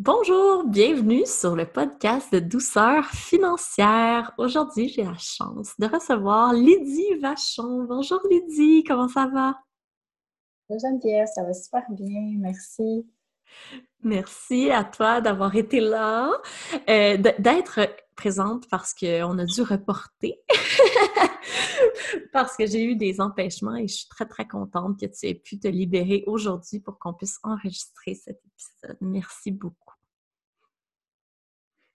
Bonjour, bienvenue sur le podcast de douceur financière. Aujourd'hui, j'ai la chance de recevoir Lydie Vachon. Bonjour Lydie, comment ça va? Bonjour Geneviève, ça va super bien, merci. Merci à toi d'avoir été là, euh, d'être présente parce qu'on a dû reporter, parce que j'ai eu des empêchements et je suis très, très contente que tu aies pu te libérer aujourd'hui pour qu'on puisse enregistrer cet épisode. Merci beaucoup.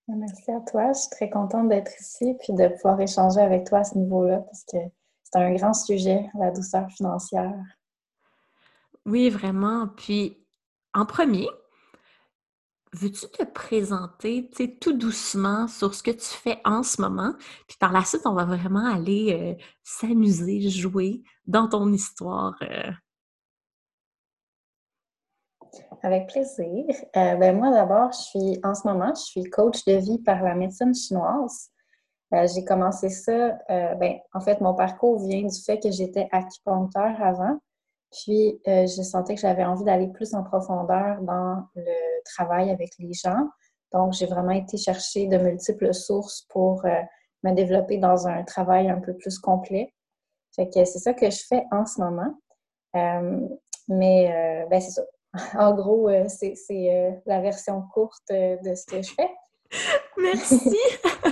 Merci à toi. Je suis très contente d'être ici puis de pouvoir échanger avec toi à ce niveau-là parce que c'est un grand sujet, la douceur financière. Oui, vraiment. Puis, en premier, veux-tu te présenter tout doucement sur ce que tu fais en ce moment? Puis par la suite, on va vraiment aller euh, s'amuser, jouer dans ton histoire. Euh, avec plaisir. Euh, ben moi, d'abord, je suis en ce moment, je suis coach de vie par la médecine chinoise. J'ai commencé ça, ben, en fait, mon parcours vient du fait que j'étais acupuncteur avant. Puis, je sentais que j'avais envie d'aller plus en profondeur dans le travail avec les gens. Donc, j'ai vraiment été chercher de multiples sources pour me développer dans un travail un peu plus complet. Fait que c'est ça que je fais en ce moment. mais, ben, c'est ça. En gros, euh, c'est euh, la version courte euh, de ce que je fais. Merci!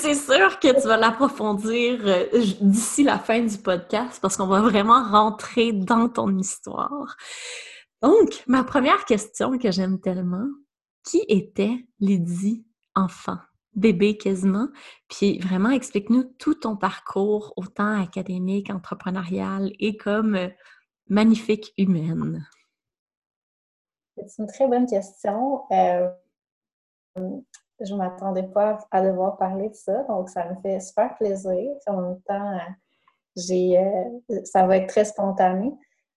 C'est sûr que tu vas l'approfondir d'ici la fin du podcast parce qu'on va vraiment rentrer dans ton histoire. Donc, ma première question que j'aime tellement, qui était Lydie enfant? bébé quasiment? Puis vraiment, explique-nous tout ton parcours, autant académique, entrepreneurial et comme magnifique humaine. C'est une très bonne question. Euh, je ne m'attendais pas à devoir parler de ça, donc ça me fait super plaisir. En même temps, euh, ça va être très spontané.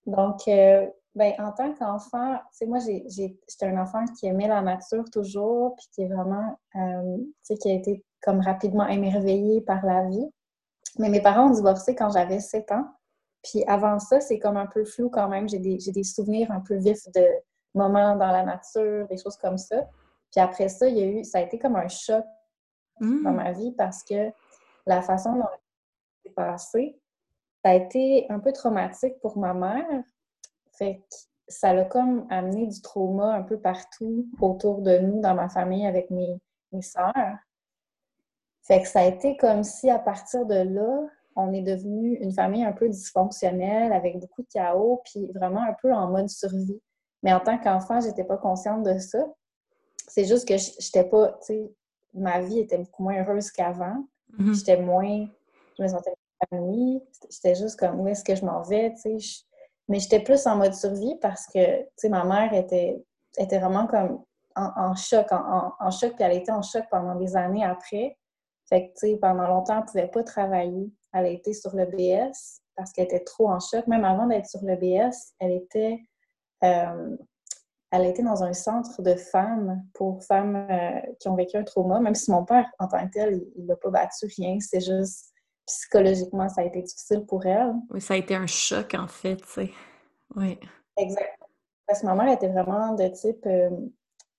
Donc, euh, ben, en tant qu'enfant, tu moi, j'ai, j'étais un enfant qui aimait la nature toujours, puis qui est vraiment, tu sais, qui a été comme rapidement émerveillé par la vie. Mais mes parents ont divorcé quand j'avais 7 ans. Puis avant ça, c'est comme un peu flou quand même. J'ai des, j'ai des souvenirs un peu vifs de, moments dans la nature, des choses comme ça. Puis après ça, il y a eu, ça a été comme un choc dans mmh. ma vie parce que la façon dont c'est passé, ça a été un peu traumatique pour ma mère. Fait que ça l'a comme amené du trauma un peu partout autour de nous, dans ma famille, avec mes, mes sœurs. Fait que ça a été comme si à partir de là, on est devenu une famille un peu dysfonctionnelle, avec beaucoup de chaos, puis vraiment un peu en mode survie. Mais en tant qu'enfant, j'étais pas consciente de ça. C'est juste que j'étais pas, tu sais, ma vie était beaucoup moins heureuse qu'avant. Mm-hmm. J'étais moins, je me sentais épanouie. J'étais juste comme, où est-ce que je m'en vais, tu sais. Mais j'étais plus en mode survie parce que, tu sais, ma mère était, était vraiment comme en, choc, en, choc, puis elle était en choc pendant des années après. Fait que, tu sais, pendant longtemps, elle pouvait pas travailler. Elle a été sur le BS parce qu'elle était trop en choc. Même avant d'être sur le BS, elle était euh, elle a été dans un centre de femmes pour femmes euh, qui ont vécu un trauma, même si mon père, en tant que tel, il l'a pas battu, rien. C'est juste psychologiquement, ça a été difficile pour elle. Oui, ça a été un choc, en fait, tu sais. Oui. Exactement. Parce que ma mère était vraiment de type euh,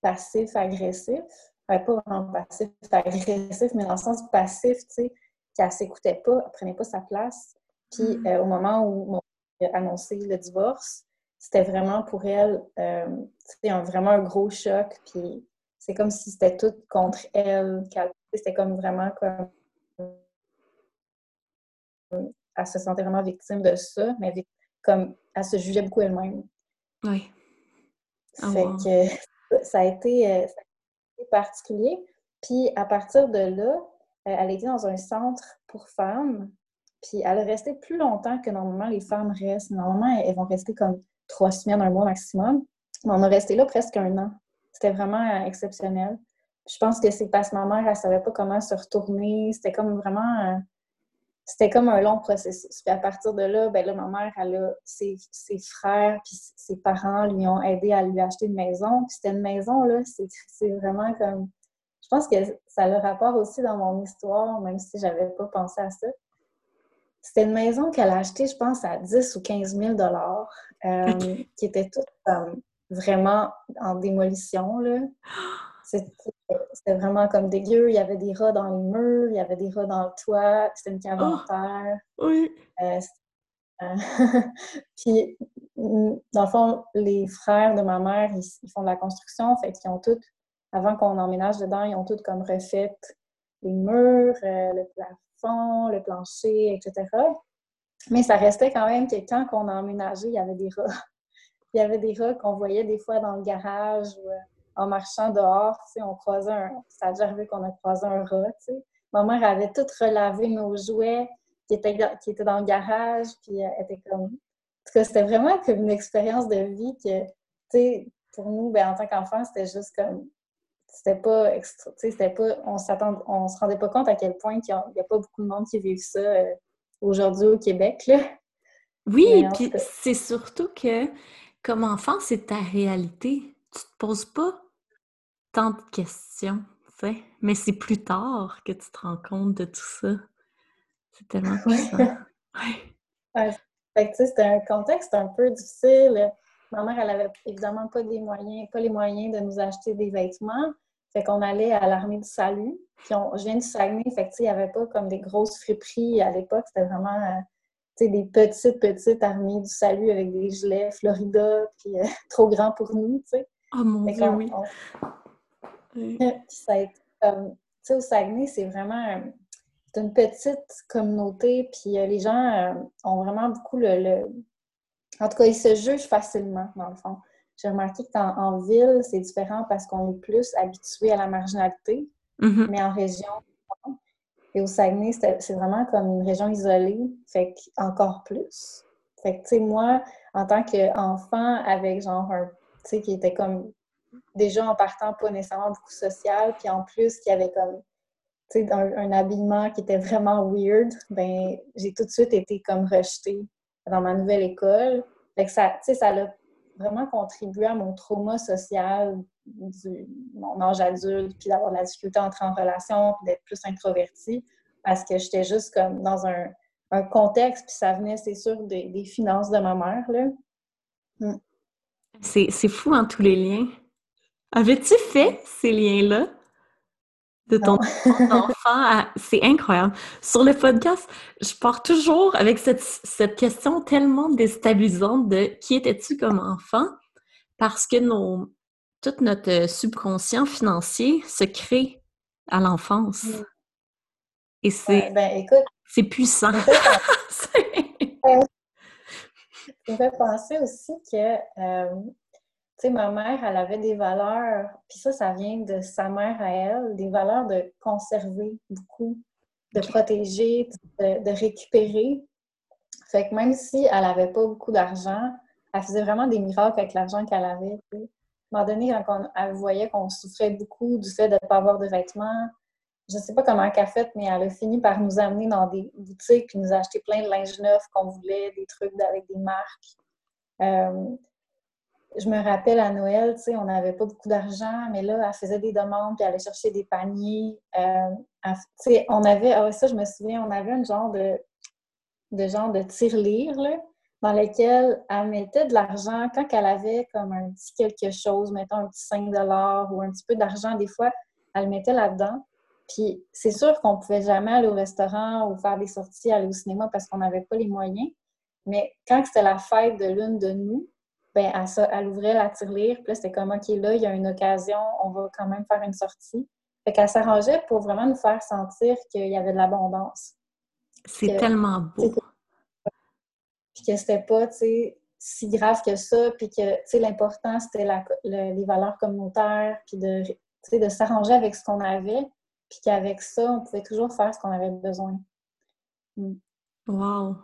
passif-agressif. pas vraiment passif-agressif, mais dans le sens passif, tu sais, qu'elle s'écoutait pas, elle prenait pas sa place. Puis mm. au moment où mon père a annoncé le divorce, c'était vraiment pour elle euh, un, vraiment un gros choc. Puis c'est comme si c'était tout contre elle. C'était comme vraiment comme. Elle se sentait vraiment victime de ça, mais comme elle se jugeait beaucoup elle-même. Oui. Ah, fait que ça a, été, euh, ça a été particulier. Puis à partir de là, euh, elle était dans un centre pour femmes. Puis elle a resté plus longtemps que normalement les femmes restent. Normalement, elles vont rester comme trois semaines, un mois maximum. Mais on a resté là presque un an. C'était vraiment euh, exceptionnel. Je pense que c'est parce que ma mère, elle savait pas comment se retourner. C'était comme vraiment... Euh, c'était comme un long processus. Puis à partir de là, ben là, ma mère, elle a ses, ses frères puis ses parents lui ont aidé à lui acheter une maison. Puis c'était une maison, là, c'est vraiment comme... Je pense que ça a le rapport aussi dans mon histoire, même si j'avais pas pensé à ça. C'était une maison qu'elle a achetée, je pense, à 10 ou 15 000 euh, qui était toute vraiment en démolition. C'était vraiment comme dégueu. Il y avait des rats dans les murs, il y avait des rats dans le toit, c'était une cave en Oh! terre. Oui. Euh, euh, Puis, dans le fond, les frères de ma mère, ils, ils font de la construction, fait qu'ils ont tout, avant qu'on emménage dedans, ils ont tout comme refait les murs, euh, le plafond, le plancher, etc. Mais ça restait quand même que quand on a emménagé, il y avait des rats. Il y avait des rats qu'on voyait des fois dans le garage ou euh, en marchant dehors, on croisait un... Ça a déjà arrivé qu'on a croisé un rat, tu sais. Ma mère avait tout relavé nos jouets qui étaient, qui étaient dans le garage, puis elle était comme... En tout cas, c'était vraiment comme une expérience de vie que, tu sais, pour nous, ben, en tant qu'enfants, c'était juste comme... C'était pas extra... C'était pas... On s'attend... On se rendait pas compte à quel point il n'y a, a, pas beaucoup de monde qui vivent ça euh, aujourd'hui au Québec, là. Oui, puis c'est surtout que comme enfant, c'est ta réalité. Tu te poses pas tant de questions, tu sais. Mais c'est plus tard que tu te rends compte de tout ça. C'est tellement puissant. ouais. ouais. Fait que, tu sais, c'était un contexte un peu difficile. Ma mère, elle avait évidemment pas des moyens, pas les moyens de nous acheter des vêtements. Fait qu'on allait à l'armée du salut. Puis on, je viens du Saguenay, fait que, il n'y avait pas comme des grosses friperies à l'époque. C'était vraiment... Euh, des petites, petites armées du salut avec des gilets Florida, puis euh, trop grand pour nous, tu sais. Oh mon Dieu, oui. On... oui. Puis ça a été comme, tu sais, au Saguenay, c'est vraiment euh, c'est une petite communauté, puis euh, les gens euh, ont vraiment beaucoup le, le, En tout cas, ils se jugent facilement, dans le fond. J'ai remarqué qu'en en ville, c'est différent parce qu'on est plus habitué à la marginalité, mm -hmm. mais en région, et au Saguenay, c'est vraiment comme une région isolée, fait encore plus. Fait que, tu sais, moi, en tant qu'enfant avec genre un, tu sais, qui était comme déjà en partant pas nécessairement beaucoup social, puis en plus qui avait comme, tu sais, un, un, habillement qui était vraiment weird, ben j'ai tout de suite été comme rejetée dans ma nouvelle école. Fait que ça, tu sais, ça a vraiment contribué à mon trauma social du mon âge adulte, puis d'avoir de la difficulté à entrer en relation, puis d'être plus introvertie, parce que j'étais juste comme dans un, contexte, puis ça venait, c'est sûr, des, finances de ma mère, là. C'est fou, en hein, tous les liens. Avais-tu fait ces liens-là? De ton enfant? C'est incroyable. Sur le podcast, je pars toujours avec cette, cette question tellement déstabilisante de qui étais-tu comme enfant? Parce que nos, tout notre subconscient financier se crée à l'enfance. Mm. Et c'est ben, puissant. Ça me fait penser aussi que, euh, sais, ma mère, elle avait des valeurs, puis ça, ça vient de sa mère à elle, des valeurs de conserver beaucoup, de protéger, de, de, récupérer. Fait que même si elle n'avait pas beaucoup d'argent, elle faisait vraiment des miracles avec l'argent qu'elle avait. À un moment donné, quand on, elle voyait qu'on souffrait beaucoup du fait de ne pas avoir de vêtements, je ne sais pas comment elle a fait, mais elle a fini par nous amener dans des boutiques puis nous acheter plein de linge neuf qu'on voulait, des trucs avec des marques. Euh, je me rappelle à Noël, tu sais, on n'avait pas beaucoup d'argent, mais là, elle faisait des demandes puis elle allait chercher des paniers. Euh, tu sais, on avait, ah ça, je me souviens, on avait un genre de, de genre de tirelire, là, dans lequel elle mettait de l'argent quand elle avait comme un petit quelque chose, mettons un petit 5 ou un petit peu d'argent, des fois, elle le mettait là-dedans. Puis c'est sûr qu'on pouvait jamais aller au restaurant ou faire des sorties, aller au cinéma parce qu'on n'avait pas les moyens. Mais quand c'était la fête de l'une de nous, ben elle, elle ouvrait la tirelire, puis là, c'était comme OK, là, il y a une occasion, on va quand même faire une sortie. Fait qu'elle s'arrangeait pour vraiment nous faire sentir qu'il y avait de l'abondance. C'est tellement beau. Puis que c'était pas, tu sais, si grave que ça, puis que, tu sais, l'important, c'était la, le, les valeurs communautaires, puis de, de s'arranger avec ce qu'on avait, puis qu'avec ça, on pouvait toujours faire ce qu'on avait besoin. Mm. Wow!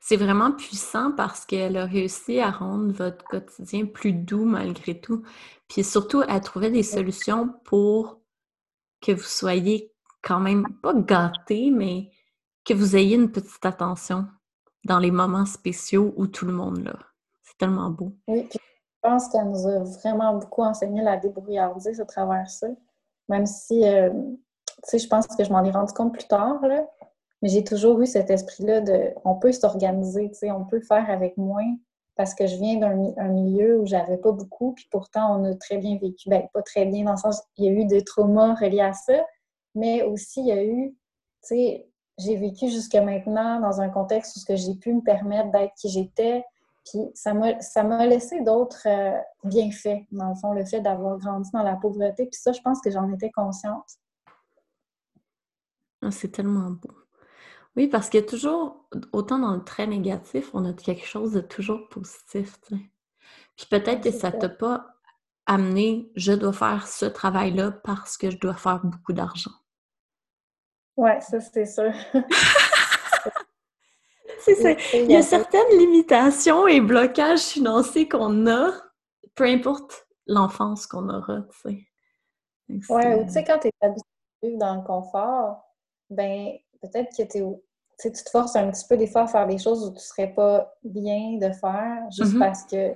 C'est vraiment puissant parce qu'elle a réussi à rendre votre quotidien plus doux malgré tout. Puis surtout, elle trouvait des solutions pour que vous soyez quand même pas gâtés, mais que vous ayez une petite attention dans les moments spéciaux où tout le monde l'a. C'est tellement beau. Oui, puis je pense qu'elle nous a vraiment beaucoup enseigné la débrouillardise à travers ça. Même si, euh, tu sais, je pense que je m'en ai rendu compte plus tard, là, mais j'ai toujours eu cet esprit-là de on peut s'organiser, on peut faire avec moins parce que je viens d'un milieu où j'avais pas beaucoup, puis pourtant on a très bien vécu. Ben, pas très bien dans le sens, il y a eu des traumas reliés à ça, mais aussi il y a eu, tu sais, j'ai vécu jusqu'à maintenant dans un contexte où j'ai pu me permettre d'être qui j'étais, puis ça m'a laissé d'autres euh, bienfaits, dans le fond, le fait d'avoir grandi dans la pauvreté, puis ça, je pense que j'en étais consciente. Ah, c'est tellement beau. Oui, parce qu'il y a toujours, autant dans le très négatif, on a quelque chose de toujours positif, tu sais. Puis peut-être que ça t'a pas amené, je dois faire ce travail-là parce que je dois faire beaucoup d'argent. Oui, ça, c'est sûr. Il y a certaines limitations et blocages financiers qu'on a, peu importe l'enfance qu'on aura, tu sais. Oui, ou tu sais, quand tu es habitué dans le confort, ben peut-être que tu te forces un petit peu des fois à faire des choses où tu serais pas bien de faire juste mm-hmm. parce que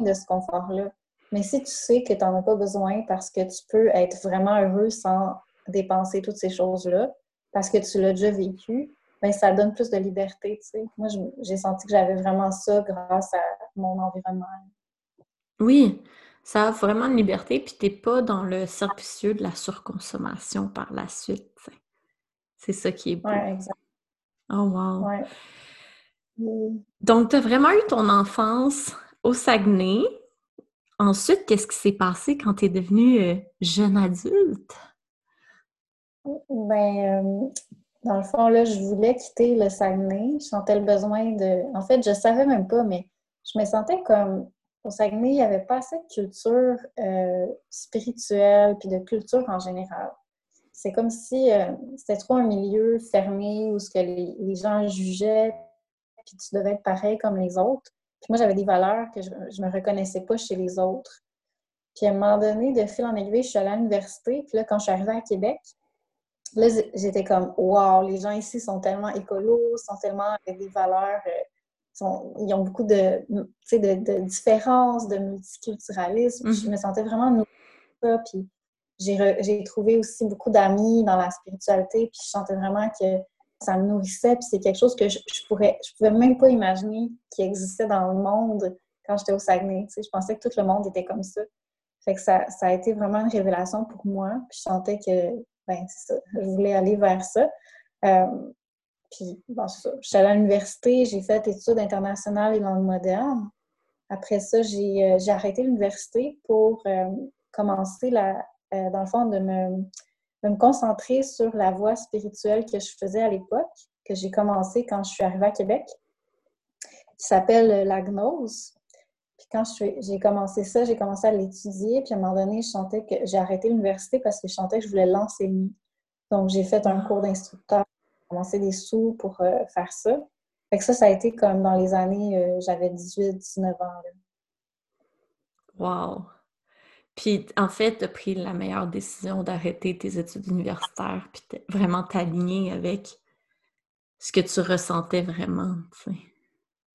de ce confort-là. Mais si tu sais que tu n'en as pas besoin parce que tu peux être vraiment heureux sans dépenser toutes ces choses-là, parce que tu l'as déjà vécu, bien, ça donne plus de liberté, tu sais. Moi, j'ai senti que j'avais vraiment ça grâce à mon environnement. Oui, ça a vraiment une liberté, puis t'es pas dans le cercle de la surconsommation par la suite, c'est ça qui est beau. Exact. Oh, wow. Donc, tu as vraiment eu ton enfance au Saguenay. Ensuite, qu'est-ce qui s'est passé quand tu es devenue euh, jeune adulte? Ben, euh, dans le fond, là, je voulais quitter le Saguenay. Je sentais le besoin de. En fait, je savais même pas, mais je me sentais comme. Au Saguenay, il n'y avait pas assez de culture euh, spirituelle puis de culture en général c'est comme si euh, c'était trop un milieu fermé où ce que les, gens jugeaient, puis tu devais être pareil comme les autres. Puis moi, j'avais des valeurs que je ne me reconnaissais pas chez les autres. Puis à un moment donné, de fil en aiguille, je suis allée à l'université. Puis là, quand je suis arrivée à Québec, là, j'étais comme, wow, les gens ici sont tellement écolos, sont tellement avec des valeurs, euh, ils ont beaucoup de, de, de différences, de multiculturalisme. Je mm-hmm. me sentais vraiment nourrie. Puis j'ai trouvé aussi beaucoup d'amis dans la spiritualité, puis je sentais vraiment que ça me nourrissait, puis c'est quelque chose que je, je, pourrais, je pouvais même pas imaginer qui existait dans le monde quand j'étais au Saguenay. Tu sais, je pensais que tout le monde était comme ça. Fait que ça, ça a été vraiment une révélation pour moi, puis je sentais que, ben, ça, je voulais aller vers ça. Euh, puis, bon, c'est ça. Je suis allée à l'université, j'ai fait études internationales et langues modernes. Après ça, j'ai euh, arrêté l'université pour euh, commencer la, euh, dans le fond, de me, me, concentrer sur la voie spirituelle que je faisais à l'époque, que j'ai commencé quand je suis arrivée à Québec, qui s'appelle la gnose. Puis quand j'ai commencé ça, j'ai commencé à l'étudier, puis à un moment donné, je sentais que j'ai arrêté l'université parce que je sentais que je voulais l'enseigner. Donc, j'ai fait un cours d'instructeur, j'ai commencé des sous pour euh, faire ça. Fait que ça, ça a été comme dans les années, euh, j'avais 18, 19 ans. Wow! Puis, en fait, tu as pris la meilleure décision d'arrêter tes études universitaires, puis vraiment t'aligner avec ce que tu ressentais vraiment, tu sais.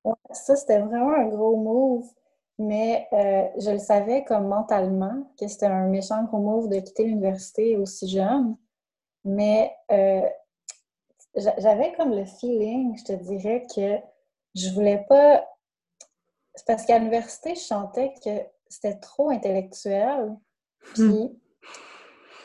Ouais, ça, c'était vraiment un gros move, mais euh, je le savais comme mentalement que c'était un méchant gros move de quitter l'université aussi jeune, mais euh, j'avais comme le feeling, je te dirais, que je voulais pas... Parce qu'à l'université, je sentais que c'était trop intellectuel. Puis, hmm.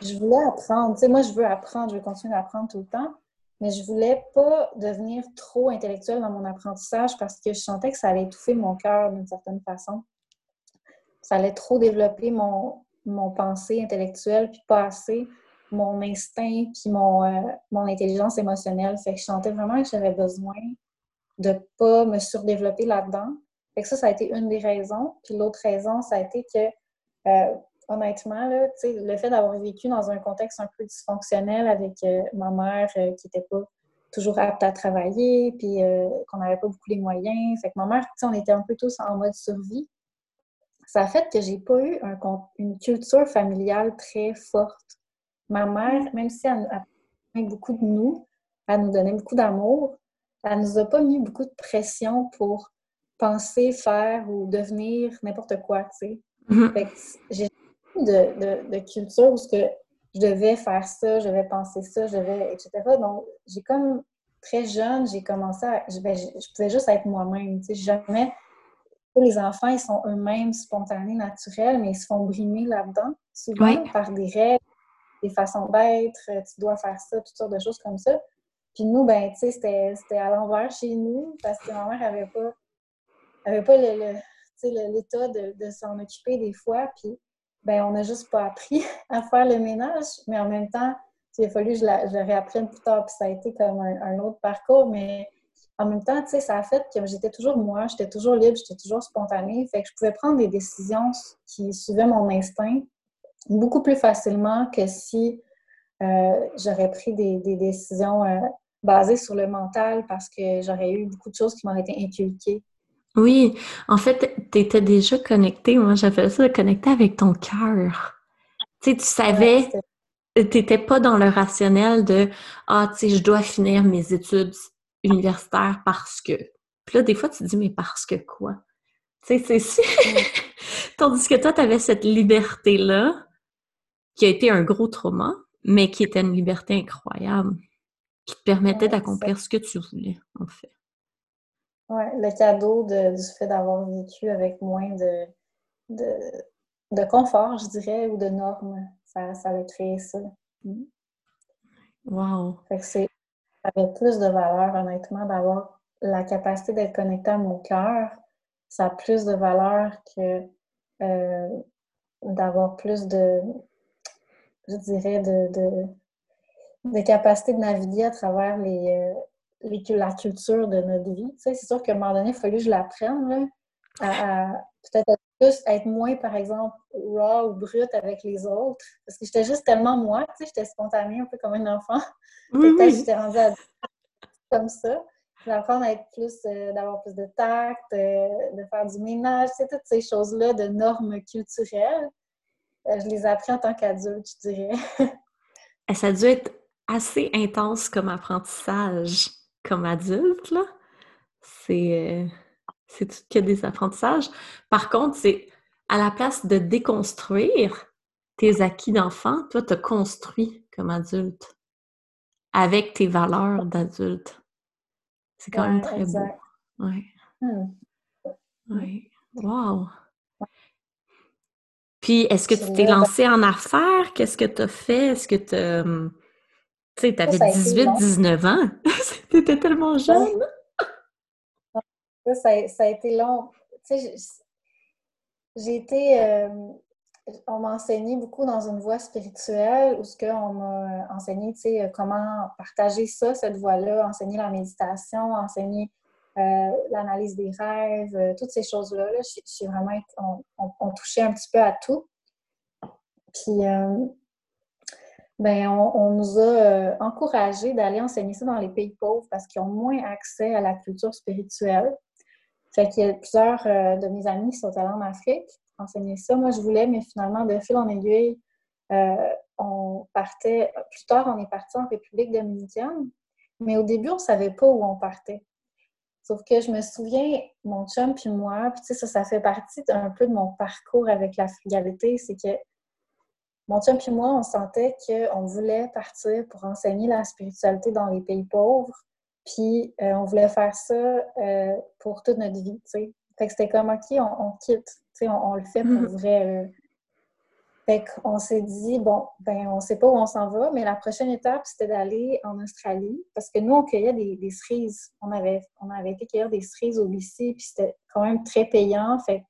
je voulais apprendre. Tu sais, moi, je veux apprendre, je veux continuer d'apprendre tout le temps. Mais je voulais pas devenir trop intellectuelle dans mon apprentissage parce que je sentais que ça allait étouffer mon cœur d'une certaine façon. Ça allait trop développer mon, mon pensée intellectuelle, puis pas assez mon instinct, puis mon, euh, mon intelligence émotionnelle. Fait que je sentais vraiment que j'avais besoin de pas me surdévelopper là-dedans, fait que ça, ça a été une des raisons. Puis l'autre raison, ça a été que, euh, honnêtement, le fait d'avoir vécu dans un contexte un peu dysfonctionnel avec euh, ma mère euh, qui n'était pas toujours apte à travailler, puis qu'on n'avait pas beaucoup les moyens. Fait que ma mère, on était un peu tous en mode survie. Ça a fait que j'ai pas eu un, une culture familiale très forte. Ma mère, même si elle, a beaucoup de nous, elle nous donnait beaucoup d'amour, elle nous a pas mis beaucoup de pression pour penser, faire ou devenir n'importe quoi, tu sais. Mm-hmm. J'ai de, de, culture où que je devais faire ça, je devais penser ça, je devais, etc. Donc, j'ai comme très jeune, j'ai commencé à. Je, ben, je, pouvais juste être moi-même, tu sais. Jamais. les enfants, ils sont eux-mêmes spontanés, naturels, mais ils se font brimer là-dedans, souvent par des règles, des façons d'être, tu dois faire ça, toutes sortes de choses comme ça. Puis nous, ben, tu sais, c'était à l'envers chez nous parce que ma mère n'avait pas, avait pas l'état de, s'en occuper des fois. Puis, ben, on n'a juste pas appris à faire le ménage, mais en même temps, il a fallu que je, la, je réapprenne plus tard, puis ça a été comme un, autre parcours, mais en même temps, ça a fait que j'étais toujours moi, j'étais toujours libre, j'étais toujours spontanée, fait que je pouvais prendre des décisions qui suivaient mon instinct beaucoup plus facilement que si euh, j'aurais pris des, décisions euh, basées sur le mental parce que j'aurais eu beaucoup de choses qui m'ont été inculquées. Oui, en fait, tu étais déjà connecté, moi j'appelle ça connecté avec ton cœur. Tu sais, tu savais t'étais pas dans le rationnel de ah tu sais je dois finir mes études universitaires parce que puis là des fois tu te dis mais parce que quoi tu sais c'est tandis que toi tu avais cette liberté là qui a été un gros trauma mais qui était une liberté incroyable qui te permettait d'accomplir ce que tu voulais en fait ouais le cadeau du fait d'avoir vécu avec moins de, de de confort je dirais ou de normes ça, ça a créé ça. Wow! Fait que c'est, ça avait plus de valeur, honnêtement, d'avoir la capacité d'être connecté à mon cœur. Ça a plus de valeur que euh, d'avoir plus de, je dirais, de, de, de, capacité de naviguer à travers les, la culture de notre vie. Tu sais, c'est sûr qu'à un moment donné, il a fallu que je l'apprenne, à, à peut-être plus être moins, par exemple, raw ou brute avec les autres. Parce que j'étais juste tellement moi, tu sais, j'étais spontanée, un peu comme un enfant. Peut-être j'étais rendue à comme ça. D'apprendre à être plus, euh, d'avoir plus de tact, euh, de faire du ménage, tu sais, toutes ces choses-là de normes culturelles. Euh, je les appris en tant qu'adulte, je dirais. Ça a dû être assez intense comme apprentissage comme adulte, là. C'est c'est tout que des apprentissages. Par contre, c'est à la place de déconstruire tes acquis d'enfant, toi, tu construit comme adulte avec tes valeurs d'adulte. C'est quand même très beau. Oui. Hmm. Oui. Wow. Puis, est-ce que tu t'es lancé en affaires? Qu'est-ce que tu as fait? Est-ce que tu. Tu sais, tu avais 18-19 ans. tu étais tellement jeune ça, a été long. Tu sais, j'ai été. Euh, on m'a enseigné beaucoup dans une voie spirituelle où ce qu'on m'a enseigné, tu sais, comment partager ça, cette voie-là, enseigner la méditation, enseigner euh, l'analyse des rêves, euh, toutes ces choses-là. Là, je, suis vraiment, on, touchait un petit peu à tout. Puis, ben, on, nous a encouragés d'aller enseigner ça dans les pays pauvres parce qu'ils ont moins accès à la culture spirituelle. Fait qu'il y a plusieurs euh, de mes amis qui sont allés en Afrique enseigner ça. Moi, je voulais, mais finalement, de fil en aiguille, euh, on partait. Plus tard, on est parti en République dominicaine, mais au début, on ne savait pas où on partait. Sauf que je me souviens, mon chum puis moi, puis ça, ça fait partie un peu de mon parcours avec la frugalité, c'est que mon chum puis moi, on sentait qu'on voulait partir pour enseigner la spiritualité dans les pays pauvres, puis euh, on voulait faire ça euh, pour toute notre vie, tu sais. Fait que c'était comme, OK, on, quitte, tu sais, on, le fait pour mm-hmm. vrai. Euh. Fait qu'on s'est dit, bon, ben on sait pas où on s'en va, mais la prochaine étape, c'était d'aller en Australie, parce que nous, on cueillait des, cerises. On avait, on avait été cueillir des cerises au lycée, puis c'était quand même très payant. Fait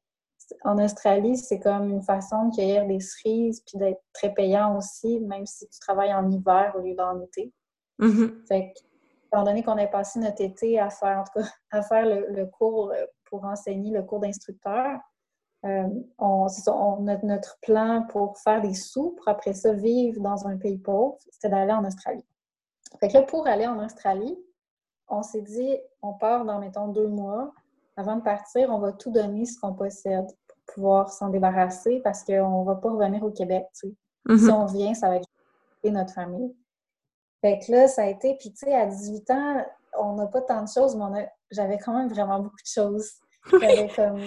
en Australie, c'est comme une façon de cueillir des cerises, puis d'être très payant aussi, même si tu travailles en hiver au lieu d'en été. Mm-hmm. Fait que étant donné qu'on a passé notre été à faire, à faire le, cours euh, pour enseigner le cours d'instructeur, euh, on, notre, plan pour faire des sous, pour après ça vivre dans un pays pauvre, c'était d'aller en Australie. Fait que là, pour aller en Australie, on s'est dit, on part dans, mettons, deux mois. Avant de partir, on va tout donner ce qu'on possède pour pouvoir s'en débarrasser parce qu'on ne va pas revenir au Québec. Si mm-hmm. on vient, ça va être notre famille. Fait que là, ça a été, puis tu sais, à 18 ans, on n'a pas tant de choses, mais j'avais quand même vraiment beaucoup de choses. J'avais comme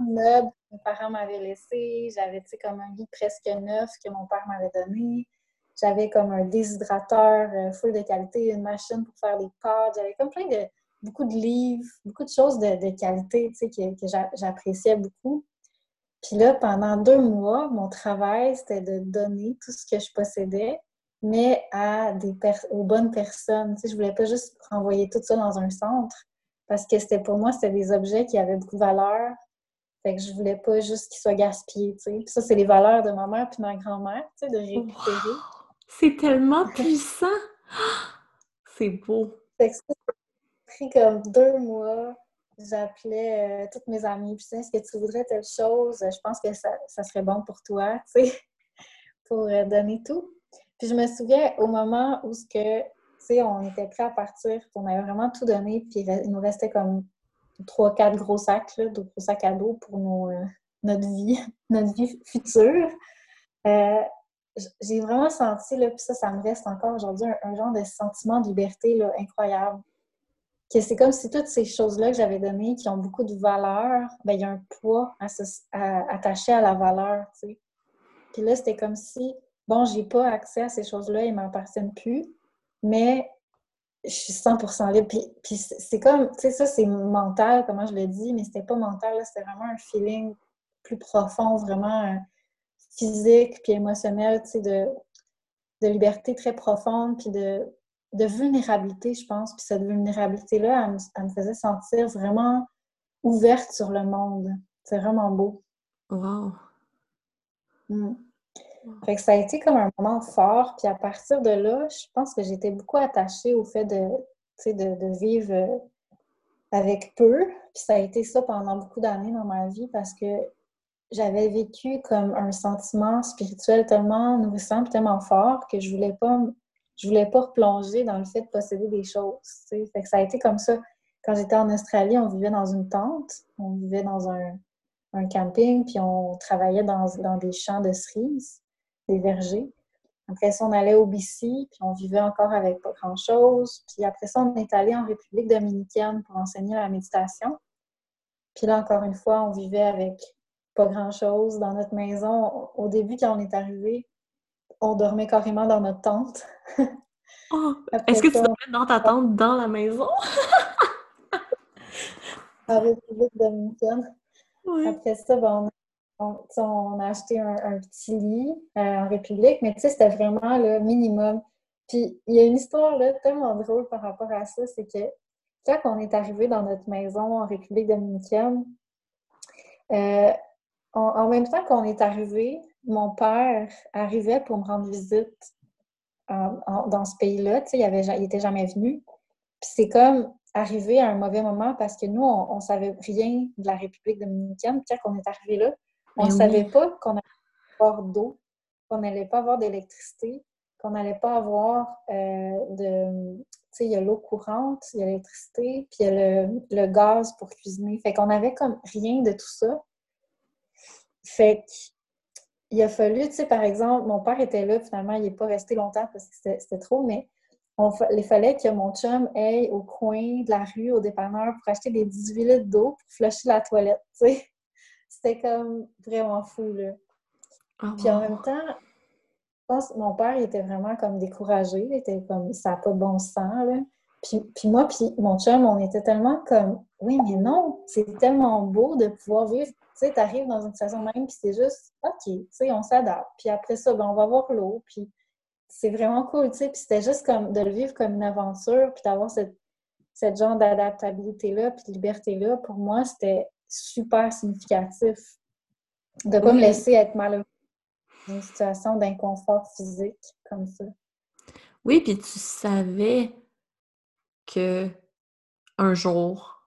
un meuble que mes parents m'avaient laissé, j'avais, tu sais, comme un lit presque neuf que mon père m'avait donné, j'avais comme un déshydrateur euh, full de qualité, une machine pour faire des pâtes, j'avais comme plein de, beaucoup de livres, beaucoup de choses de, qualité, tu sais, que, j'appréciais beaucoup. Puis là, pendant deux mois, mon travail, c'était de donner tout ce que je possédais, mais à des aux bonnes personnes. Tu sais, je voulais pas juste renvoyer tout ça dans un centre, parce que c'était pour moi, c'était des objets qui avaient beaucoup de valeur. Fait que je voulais pas juste qu'ils soient gaspillés, tu sais. Puis ça, c'est les valeurs de ma mère puis ma grand-mère, tu sais, de récupérer. C'est tellement puissant! C'est beau! Fait que ça, comme deux mois. J'appelais euh, toutes mes amies, puis est-ce que tu voudrais telle chose? Je pense que ça, serait bon pour toi, tu sais, pour euh, donner tout. Puis je me souviens au moment où ce que, tu sais, on était prêts à partir, on avait vraiment tout donné, puis il nous restait comme trois, quatre gros sacs, là, de gros sacs à dos pour euh, notre vie, notre vie future. j'ai vraiment senti, là, puis ça, ça me reste encore aujourd'hui, un, genre de sentiment de liberté là, incroyable que c'est comme si toutes ces choses-là que j'avais données, qui ont beaucoup de valeur, ben, il y a un poids attaché à la valeur, tu sais. Puis là, c'était comme si, bon, j'ai pas accès à ces choses-là, ils m'appartiennent plus, mais je suis 100% libre. Puis, c'est comme, tu sais, ça, c'est mental, comment je le dis, mais c'était pas mental, c'était vraiment un feeling plus profond, vraiment euh, physique, puis émotionnel, tu sais, de, de liberté très profonde, puis de de vulnérabilité, je pense. Puis cette vulnérabilité-là, elle, me faisait sentir vraiment ouverte sur le monde. C'est vraiment beau. Wow! Mm. Fait que ça a été comme un moment fort. Puis à partir de là, je pense que j'étais beaucoup attachée au fait de, de, de vivre euh, avec peu. Puis ça a été ça pendant beaucoup d'années dans ma vie parce que j'avais vécu comme un sentiment spirituel tellement nourrissant, tellement fort que je voulais pas je voulais pas replonger dans le fait de posséder des choses. Ça a été comme ça. Quand j'étais en Australie, on vivait dans une tente, on vivait dans un, camping, puis on travaillait dans, des champs de cerises, des vergers. Après ça, on allait au BC, puis on vivait encore avec pas grand-chose. Puis après ça, on est allé en République dominicaine pour enseigner la méditation. Puis là, encore une fois, on vivait avec pas grand-chose dans notre maison. Au début, quand on est arrivé, on dormait carrément dans notre tente. Oh, est-ce que tu dormais dans ta tente dans la maison? en République dominicaine. Après ça, ben, on, a acheté un, petit lit euh, en République, mais tu sais, c'était vraiment le minimum. Puis il y a une histoire là, tellement drôle par rapport à ça, c'est que quand on est arrivé dans notre maison en République dominicaine, euh, en même temps qu'on est arrivé, mon père arrivait pour me rendre visite dans ce pays-là. Tu sais, il n'était jamais venu. Puis c'est comme arrivé à un mauvais moment parce que nous, on ne savait rien de la République dominicaine. Puis quand on est arrivé là, on ne savait pas qu'on allait avoir d'eau, qu'on n'allait pas avoir d'électricité, qu'on n'allait pas avoir euh, de... Tu sais, il y a l'eau courante, il y a l'électricité, puis il y a le, le gaz pour cuisiner. Fait qu'on avait comme rien de tout ça. Fait qu'il a fallu, tu sais, par exemple, mon père était là, finalement, il n'est pas resté longtemps parce que c'était trop, mais il fallait que mon chum aille au coin de la rue, au dépanneur, pour acheter des 18 litres d'eau pour flusher la toilette, tu sais. C'était comme vraiment fou, là. Ah, puis en même temps, je pense que mon père, il était vraiment comme découragé. Il était comme, ça n'a pas de bon sens, là. Puis, puis moi, puis mon chum, on était tellement comme, oui, mais non, c'est tellement beau de pouvoir vivre tu sais, t'arrives dans une situation même, puis c'est juste, OK, tu sais, on s'adapte. Puis après ça, ben, on va voir l'eau, puis c'est vraiment cool, tu sais. Puis c'était juste comme de le vivre comme une aventure, puis d'avoir cette, cette genre d'adaptabilité-là, puis de liberté-là, pour moi, c'était super significatif. De ne pas me laisser être malheureux dans une situation d'inconfort physique comme ça. Oui, puis tu savais que un jour,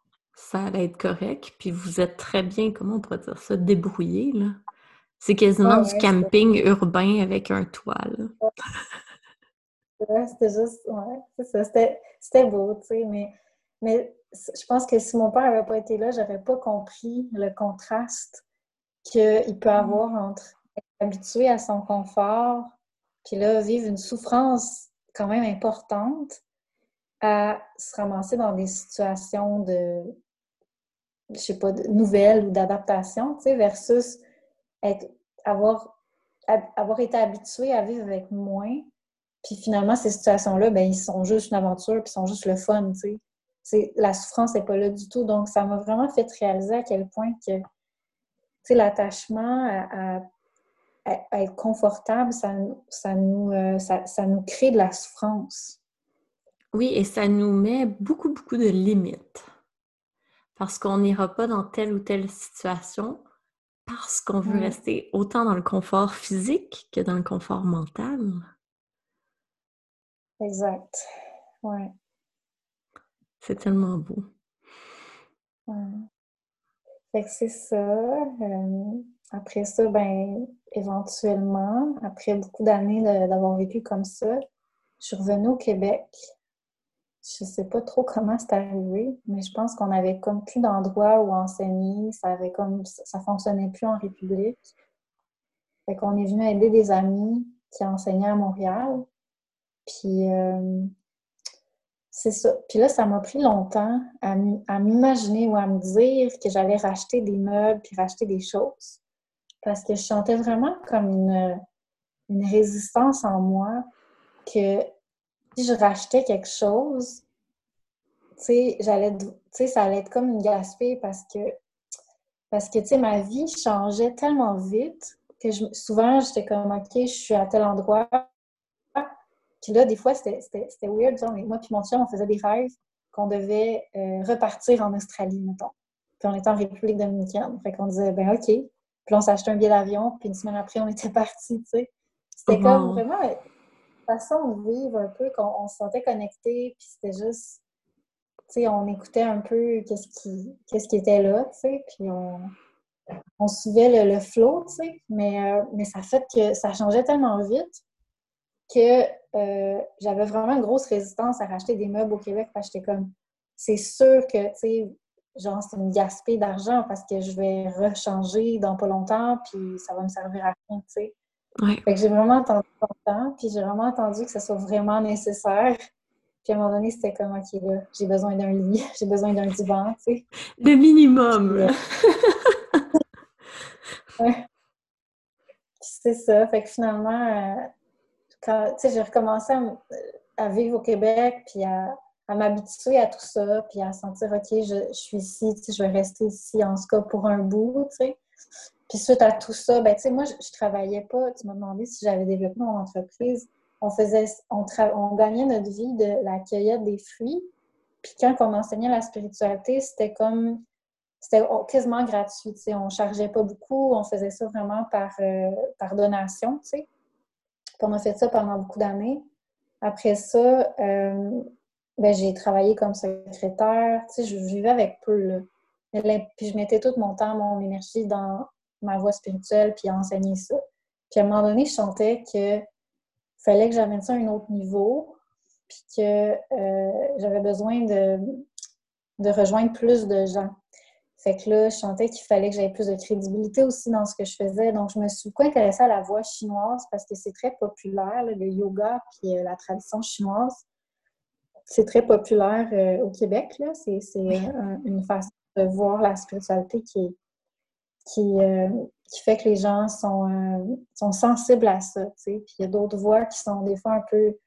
ça allait être correct. Puis vous êtes très bien, comment on pourrait dire ça, débrouillé, là? C'est quasiment du camping urbain avec un toit, là. Ouais, c'était juste, ouais, c'est ça. C'était beau, tu sais, mais, mais je pense que si mon père n'avait pas été là, j'aurais pas compris le contraste qu'il peut avoir mm. entre être habitué à son confort, puis là, vivre une souffrance quand même importante, à se ramasser dans des situations de, je sais pas, nouvelles ou d'adaptation, tu sais, versus être, avoir, avoir été habitué à vivre avec moins. Puis finalement, ces situations-là, ben, ils sont juste une aventure, puis ils sont juste le fun, tu sais. la souffrance n'est pas là du tout. Donc, ça m'a vraiment fait réaliser à quel point que l'attachement à, être confortable, ça, ça nous, euh, ça, nous crée de la souffrance. Oui, et ça nous met beaucoup, beaucoup de limites. Parce qu'on n'ira pas dans telle ou telle situation parce qu'on veut rester autant dans le confort physique que dans le confort mental. Exact. Ouais. C'est tellement beau. Fait que c'est ça. Euh, après ça, ben, éventuellement, après beaucoup d'années d'avoir vécu comme ça, je suis revenue au Québec. Je sais pas trop comment c'est arrivé, mais je pense qu'on avait comme plus d'endroits où enseigner. Ça avait comme ça fonctionnait plus en République. Fait qu'on est venu aider des amis qui enseignaient à Montréal. Puis euh, c'est ça. Puis là, ça m'a pris longtemps à m'imaginer ou à me dire que j'allais racheter des meubles puis racheter des choses. Parce que je sentais vraiment comme une, une résistance en moi que si je rachetais quelque chose, tu sais, j'allais, tu sais, ça allait être comme une gaspille parce que, parce que, tu sais, ma vie changeait tellement vite que je, souvent, j'étais comme, OK, je suis à tel endroit. Puis là, des fois, c'était weird. Genre, moi puis mon chum, on faisait des rêves qu'on devait euh, repartir en Australie, mettons. Puis on était en République dominicaine. Fait qu'on disait, ben OK. Puis on s'achetait un billet d'avion, puis une semaine après, on était partis, tu sais. C'était comme vraiment façon de vivre un peu, qu'on se sentait connecté, puis c'était juste, tu sais, on écoutait un peu qu'est-ce qui, qu'est-ce qui était là, tu sais, puis on, suivait le, flow, tu sais, mais, euh, mais ça fait que ça changeait tellement vite que euh, j'avais vraiment une grosse résistance à racheter des meubles au Québec parce que j'étais comme, c'est sûr que, tu sais, genre, c'est une gaspille d'argent parce que je vais rechanger dans pas longtemps, puis ça va me servir à rien, tu sais. Fait que j'ai vraiment attendu longtemps, puis j'ai vraiment attendu que ce soit vraiment nécessaire. Puis à un moment donné, c'était comme, OK, là, j'ai besoin d'un lit, j'ai besoin d'un divan, tu sais. Le minimum! Euh, ouais. C'est ça. Fait que finalement, euh, quand, tu sais, j'ai recommencé à, vivre au Québec, puis à, à m'habituer à tout ça, puis à sentir, OK, je, je suis ici, tu sais, je vais rester ici, en tout cas, pour un bout, tu sais. Puis suite à tout ça, ben, tu sais, moi, je, travaillais pas. Tu m'as demandé si j'avais développé mon entreprise. On faisait, on, on gagnait notre vie de la cueillette des fruits. Puis quand on enseignait la spiritualité, c'était comme, c'était quasiment gratuit, tu sais. On chargeait pas beaucoup. On faisait ça vraiment par, euh, par donation, tu sais. Puis on a fait ça pendant beaucoup d'années. Après ça, euh, ben, j'ai travaillé comme secrétaire. Tu sais, je vivais avec peu, là. Puis je mettais tout mon temps, mon énergie dans ma voix spirituelle, puis enseigner ça. Puis à un moment donné, je sentais que fallait que j'amène ça à un autre niveau, puis que euh, j'avais besoin de, de rejoindre plus de gens. Fait que là, je sentais qu'il fallait que j'aie plus de crédibilité aussi dans ce que je faisais. Donc, je me suis beaucoup intéressée à la voix chinoise parce que c'est très populaire, le yoga puis euh, la tradition chinoise. C'est très populaire euh, au Québec. C'est une façon de voir la spiritualité qui est, qui, euh, qui fait que les gens sont, euh, sont sensibles à ça. Puis il y a d'autres voix qui sont des fois un peu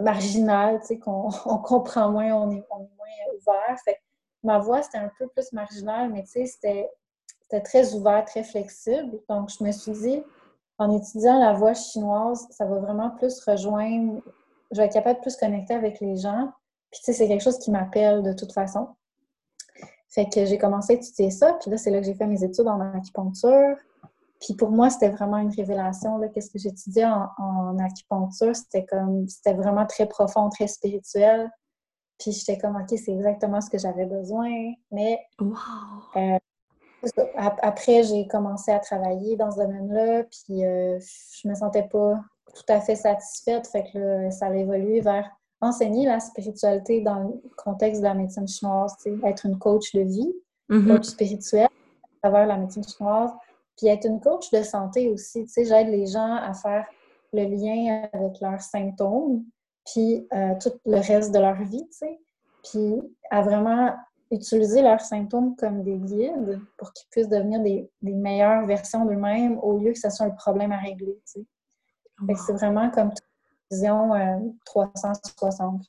marginales, qu'on on comprend moins, on est, moins ouvert. Fait ma voix, c'était un peu plus marginale, mais c'était très ouvert, très flexible. Donc, je me suis dit, en étudiant la voix chinoise, ça va vraiment plus rejoindre, je vais être capable de plus connecter avec les gens. Puis, tu sais, c'est quelque chose qui m'appelle de toute façon. Fait que j'ai commencé à étudier ça, puis là, c'est là que j'ai fait mes études en acupuncture. Puis pour moi, c'était vraiment une révélation. Qu'est-ce que j'étudiais en, en, acupuncture? C'était comme c'était vraiment très profond, très spirituel. Puis j'étais comme OK, c'est exactement ce que j'avais besoin. Mais euh, après, j'ai commencé à travailler dans ce domaine-là, puis euh, je me sentais pas tout à fait satisfaite. Fait que là, ça a évolué vers enseigner la spiritualité dans le contexte de la médecine chinoise, être une coach de vie, mm-hmm. coach spirituel à travers la médecine chinoise, puis être une coach de santé aussi. J'aide les gens à faire le lien avec leurs symptômes, puis euh, tout le reste de leur vie, puis à vraiment utiliser leurs symptômes comme des guides pour qu'ils puissent devenir des, meilleures versions d'eux-mêmes au lieu que ce soit un problème à régler. c'est vraiment comme vision 360.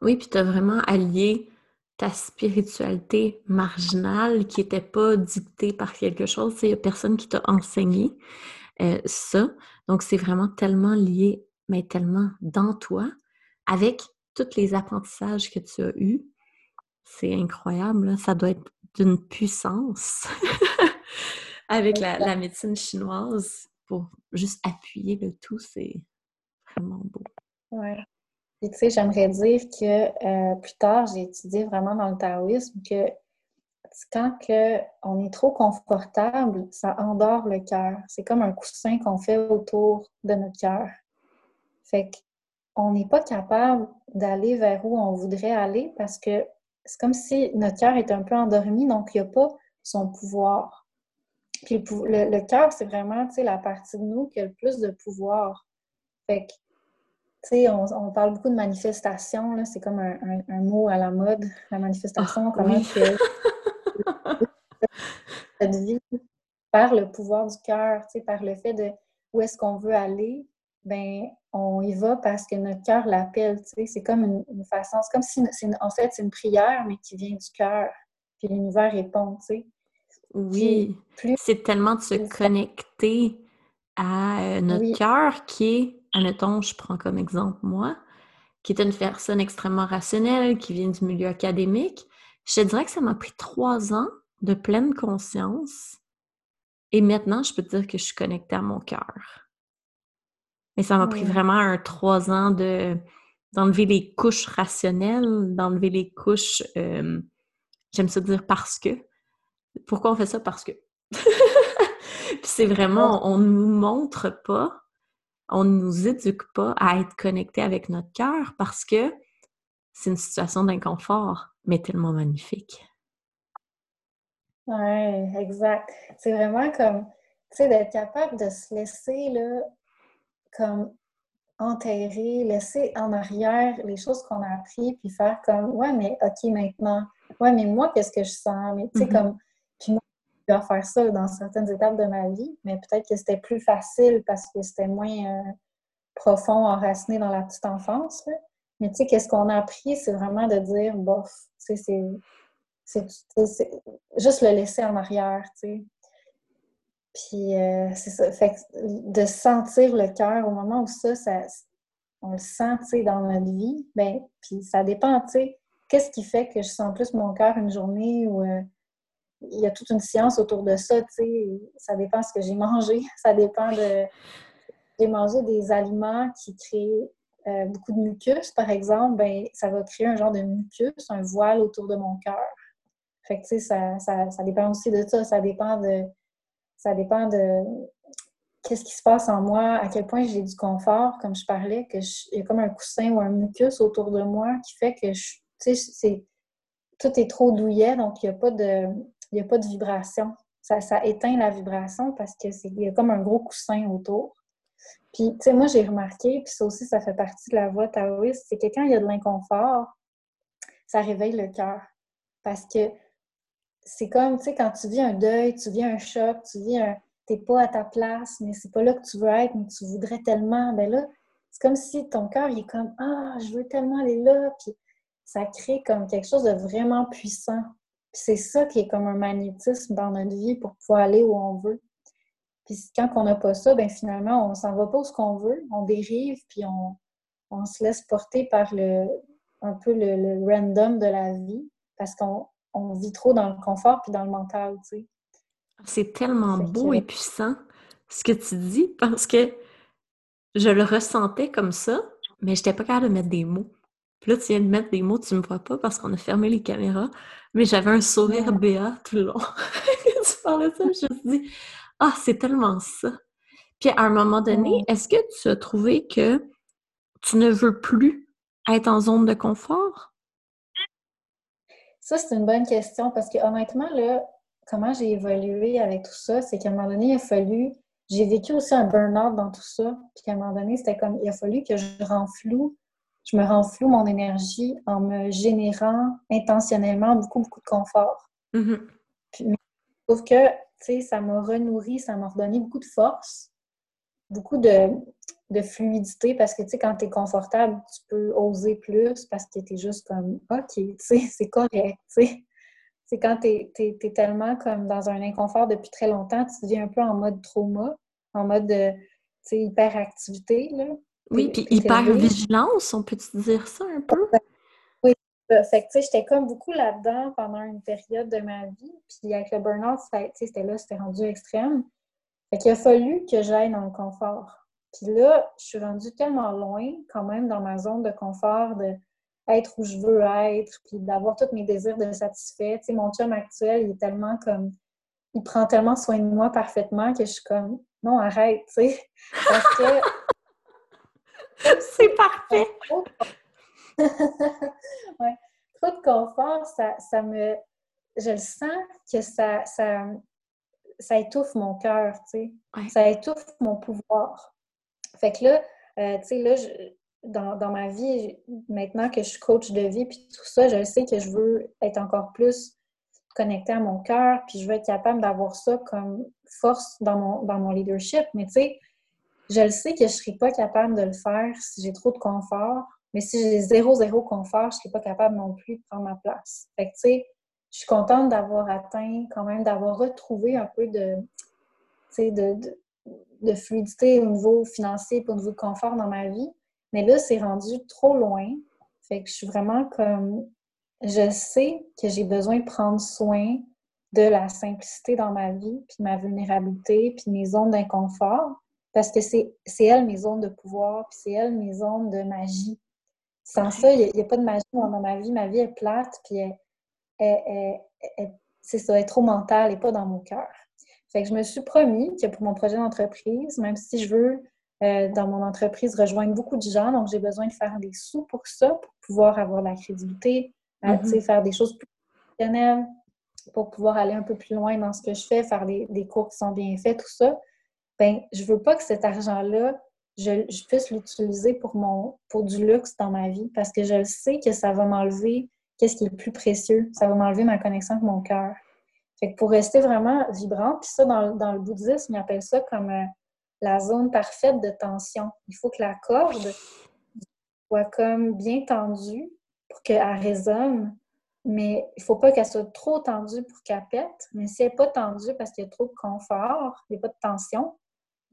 Oui, puis tu as vraiment allié ta spiritualité marginale qui n'était pas dictée par quelque chose. Il n'y a personne qui t'a enseigné euh, ça. Donc, c'est vraiment tellement lié, mais tellement dans toi, avec tous les apprentissages que tu as eus. C'est incroyable, ça doit être d'une puissance avec la, médecine chinoise pour juste appuyer le tout, c'est vraiment. Et tu sais, j'aimerais dire que euh, plus tard, j'ai étudié vraiment dans le taoïsme que quand que on est trop confortable, ça endort le cœur. C'est comme un coussin qu'on fait autour de notre cœur. Fait qu'on n'est pas capable d'aller vers où on voudrait aller parce que c'est comme si notre cœur est un peu endormi, donc il n'y a pas son pouvoir. Puis le, cœur, c'est vraiment la partie de nous qui a le plus de pouvoir. Fait que, tu sais, on, parle beaucoup de manifestation, c'est comme un, mot à la mode, la manifestation, ah, comment que cette vie par le pouvoir du cœur, par le fait de où est-ce qu'on veut aller, ben on y va parce que notre cœur l'appelle, C'est comme une, façon, c'est comme si, en fait, c'est une prière, mais qui vient du cœur, puis l'univers répond, tu sais. Oui, c'est tellement de se connecter à euh, notre cœur qui est, admettons, je prends comme exemple moi, qui est une personne extrêmement rationnelle, qui vient du milieu académique. Je te dirais que ça m'a pris trois ans de pleine conscience. Et maintenant, je peux te dire que je suis connectée à mon cœur. Mais ça m'a pris vraiment un trois ans de d'enlever les couches rationnelles, d'enlever les couches, euh, j'aime ça dire parce que. Pourquoi on fait ça? Parce que? Puis c'est vraiment, on ne nous montre pas, on ne nous éduque pas à être connecté avec notre cœur parce que c'est une situation d'inconfort, mais tellement magnifique. Oui, exact. C'est vraiment comme, tu sais, d'être capable de se laisser, là, comme enterrer, laisser en arrière les choses qu'on a appris, puis faire comme, ouais, mais OK, maintenant, ouais, mais moi, qu'est-ce que je sens? Mais tu sais, mm-hmm. comme, puis moi, je dois faire ça dans certaines étapes de ma vie, mais peut-être que c'était plus facile parce que c'était moins euh, profond, enraciné dans la petite enfance. Mais tu sais, qu'est-ce qu'on a appris, c'est vraiment de dire, bof, tu sais, c'est juste le laisser en arrière, tu sais. Puis euh, c'est ça. Fait de sentir le cœur au moment où ça, ça on le sent, tu sais, dans notre vie, ben, puis ça dépend, tu sais, qu'est-ce qui fait que je sens plus mon cœur une journée ou euh, il y a toute une science autour de ça, tu sais, ça dépend de ce que j'ai mangé, ça dépend de... J'ai mangé des aliments qui créent euh, beaucoup de mucus, par exemple, ben, ça va créer un genre de mucus, un voile autour de mon cœur. Fait que, tu sais, ça, ça, ça, dépend aussi de ça. Ça dépend de... Ça dépend de qu'est-ce qui se passe en moi, à quel point j'ai du confort, comme je parlais, que il y a comme un coussin ou un mucus autour de moi qui fait que, tu sais, c'est... Tout est trop douillet, donc il n'y a pas de... Il a pas de vibration. Ça, ça, éteint la vibration parce qu'il y a comme un gros coussin autour. Puis, tu sais, moi, j'ai remarqué, puis ça aussi, ça fait partie de la voie taoïste, c'est que quand il y a de l'inconfort, ça réveille le cœur. Parce que c'est comme, tu sais, quand tu vis un deuil, tu vis un choc, tu vis un... T'es pas à ta place, mais c'est pas là que tu veux être, mais tu voudrais tellement. Ben là, c'est comme si ton cœur, il est comme « Ah, je veux tellement aller là! » Puis ça crée comme quelque chose de vraiment puissant. C'est ça qui est comme un magnétisme dans notre vie pour pouvoir aller où on veut. Puis quand on n'a pas ça, ben finalement, on s'en va pas où ce qu'on veut, on dérive, puis on, on se laisse porter par le un peu le, le random de la vie parce qu'on on vit trop dans le confort puis dans le mental, tu sais. C'est tellement beau et puissant ce que tu dis parce que je le ressentais comme ça, mais je n'étais pas capable de mettre des mots. Puis là, tu viens de mettre des mots, tu me vois pas parce qu'on a fermé les caméras, mais j'avais un sourire béat tout le long. tu parlais de ça, je me suis dit, ah, c'est tellement ça. Puis à un moment donné, est-ce que tu as trouvé que tu ne veux plus être en zone de confort? Ça, c'est une bonne question parce que honnêtement, là, comment j'ai évolué avec tout ça, c'est qu'à un moment donné, il a fallu. J'ai vécu aussi un burn-out dans tout ça. Puis qu'à un moment donné, c'était comme il a fallu que je renfloue, je me renfloue mon énergie en me générant intentionnellement beaucoup, beaucoup de confort. Mm-hmm. Puis, sauf que, tu sais, ça m'a renourri, ça m'a redonné beaucoup de force, beaucoup de, de fluidité parce que, tu sais, quand tu es confortable, tu peux oser plus parce que tu es juste comme, OK, tu sais, c'est correct, tu sais. C'est quand tu es, tellement comme dans un inconfort depuis très longtemps, tu deviens un peu en mode trauma, en mode, tu sais, hyperactivité, là. Oui, puis hyper-vigilance, on peut-tu dire ça un peu? Oui, fait que, tu sais, j'étais comme beaucoup là-dedans pendant une période de ma vie. Puis avec le burn-out, c'était là, c'était rendu extrême. Fait qu'il a fallu que j'aille dans le confort. Puis là, je suis rendue tellement loin, quand même, dans ma zone de confort, de être où je veux être, puis d'avoir tous mes désirs de satisfait. Tu sais, mon chum actuel, il est tellement comme... Il prend tellement soin de moi parfaitement que je suis comme... Non, arrête, tu sais. Parce que... C'est parfait! ouais. Trop de confort, ça, ça me... Je le sens que ça, ça, ça étouffe mon cœur, tu sais. Ça étouffe mon pouvoir. Fait que là, euh, tu sais, là, dans, ma vie, maintenant que je suis coach de vie, puis tout ça, je sais que je veux être encore plus connectée à mon cœur, puis je veux être capable d'avoir ça comme force dans mon, dans mon leadership. Mais tu sais, je le sais que je ne serai pas capable de le faire si j'ai trop de confort. Mais si j'ai zéro, zéro confort, je ne serai pas capable non plus de prendre ma place. Fait que, tu sais, je suis contente d'avoir atteint, quand même, d'avoir retrouvé un peu de, de, de, de, fluidité au niveau financier et au niveau de confort dans ma vie. Mais là, c'est rendu trop loin. Fait que je suis vraiment comme. Je sais que j'ai besoin de prendre soin de la simplicité dans ma vie, puis ma vulnérabilité, puis mes zones d'inconfort, parce que c'est elle mes zones de pouvoir, puis c'est elle mes zones de magie. Sans ça, il n'y a, pas de magie dans ma vie. Ma vie est plate, puis c'est ça, elle est trop mentale et pas dans mon cœur. Fait que je me suis promis que pour mon projet d'entreprise, même si je veux euh, dans mon entreprise rejoindre beaucoup de gens, donc j'ai besoin de faire des sous pour ça, pour pouvoir avoir la crédibilité, euh, mm-hmm. faire des choses plus professionnelles, pour pouvoir aller un peu plus loin dans ce que je fais, faire des, cours qui sont bien faits, tout ça. Ben, je veux pas que cet argent-là, je, puisse l'utiliser pour mon pour du luxe dans ma vie parce que je sais que ça va m'enlever qu'est-ce qui est le plus précieux. Ça va m'enlever ma connexion avec mon cœur. Fait que pour rester vraiment vibrant, puis ça, dans, le bouddhisme, ils appellent ça comme euh, la zone parfaite de tension. Il faut que la corde soit comme bien tendue pour qu'elle résonne, mais il ne faut pas qu'elle soit trop tendue pour qu'elle pète. Mais si elle n'est pas tendue parce qu'il y a trop de confort, il n'y a pas de tension,